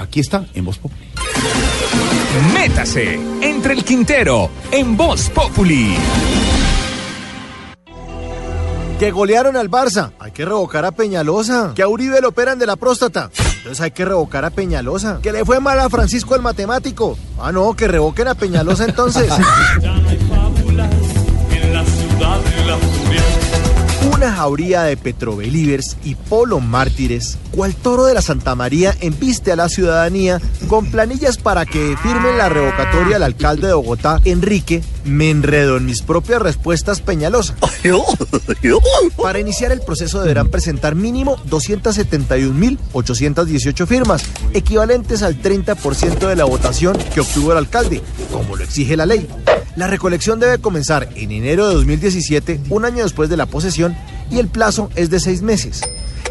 Aquí está, en Voz Populi. Métase entre el Quintero en Voz Populi. Que golearon al Barça. Hay que revocar a Peñalosa. Que a Uribe lo operan de la próstata. Entonces hay que revocar a Peñalosa. Que le fue mal a Francisco el matemático. Ah, no, que revoquen a Peñalosa entonces. Una jauría de petrobelivers y polo mártires, cual toro de la Santa María, embiste a la ciudadanía con planillas para que firmen la revocatoria al alcalde de Bogotá, Enrique. Me enredo en mis propias respuestas Peñalosa. Para iniciar el proceso deberán presentar mínimo 271.818 firmas, equivalentes al 30% de la votación que obtuvo el alcalde, como lo exige la ley. La recolección debe comenzar en enero de 2017, un año después de la posesión, y el plazo es de seis meses.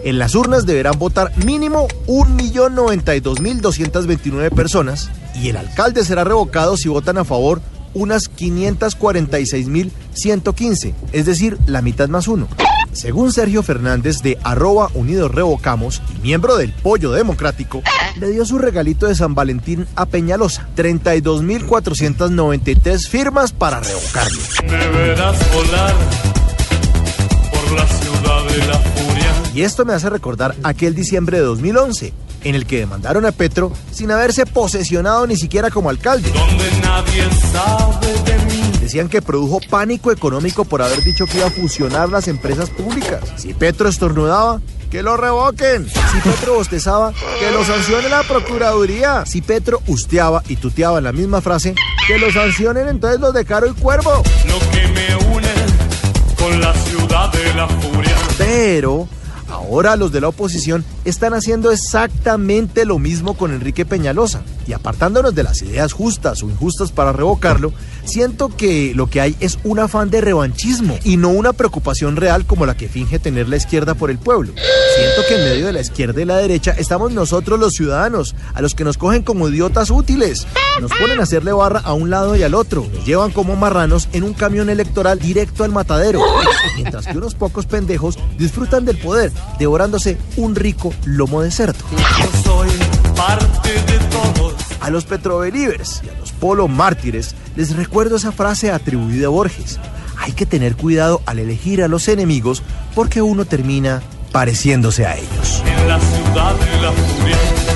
En las urnas deberán votar mínimo 1.092.229 personas y el alcalde será revocado si votan a favor unas 546.115, es decir, la mitad más uno. Según Sergio Fernández de arroba Unidos Revocamos y miembro del Pollo Democrático, le dio su regalito de San Valentín a Peñalosa, 32.493 firmas para revocarlo. Deberás volar por la ciudad de la furia. Y esto me hace recordar aquel diciembre de 2011, en el que demandaron a Petro sin haberse posesionado ni siquiera como alcalde. Donde nadie sabe de. Decían que produjo pánico económico por haber dicho que iba a fusionar las empresas públicas. Si Petro estornudaba, que lo revoquen. Si Petro bostezaba, que lo sancione la Procuraduría. Si Petro usteaba y tuteaba en la misma frase, que lo sancionen entonces los de Caro y Cuervo. Lo que me une con la ciudad de la furia. Pero ahora los de la oposición están haciendo exactamente lo mismo con Enrique Peñalosa. Y apartándonos de las ideas justas o injustas para revocarlo, siento que lo que hay es un afán de revanchismo y no una preocupación real como la que finge tener la izquierda por el pueblo. Siento que en medio de la izquierda y la derecha estamos nosotros los ciudadanos, a los que nos cogen como idiotas útiles. Nos ponen a hacerle barra a un lado y al otro. Nos llevan como marranos en un camión electoral directo al matadero. Mientras que unos pocos pendejos disfrutan del poder, devorándose un rico lomo de cerdo. Yo soy parte de todos. A los Petrobelivers y a los Polo Mártires les recuerdo esa frase atribuida a Borges. Hay que tener cuidado al elegir a los enemigos porque uno termina pareciéndose a ellos. En la ciudad de la furia.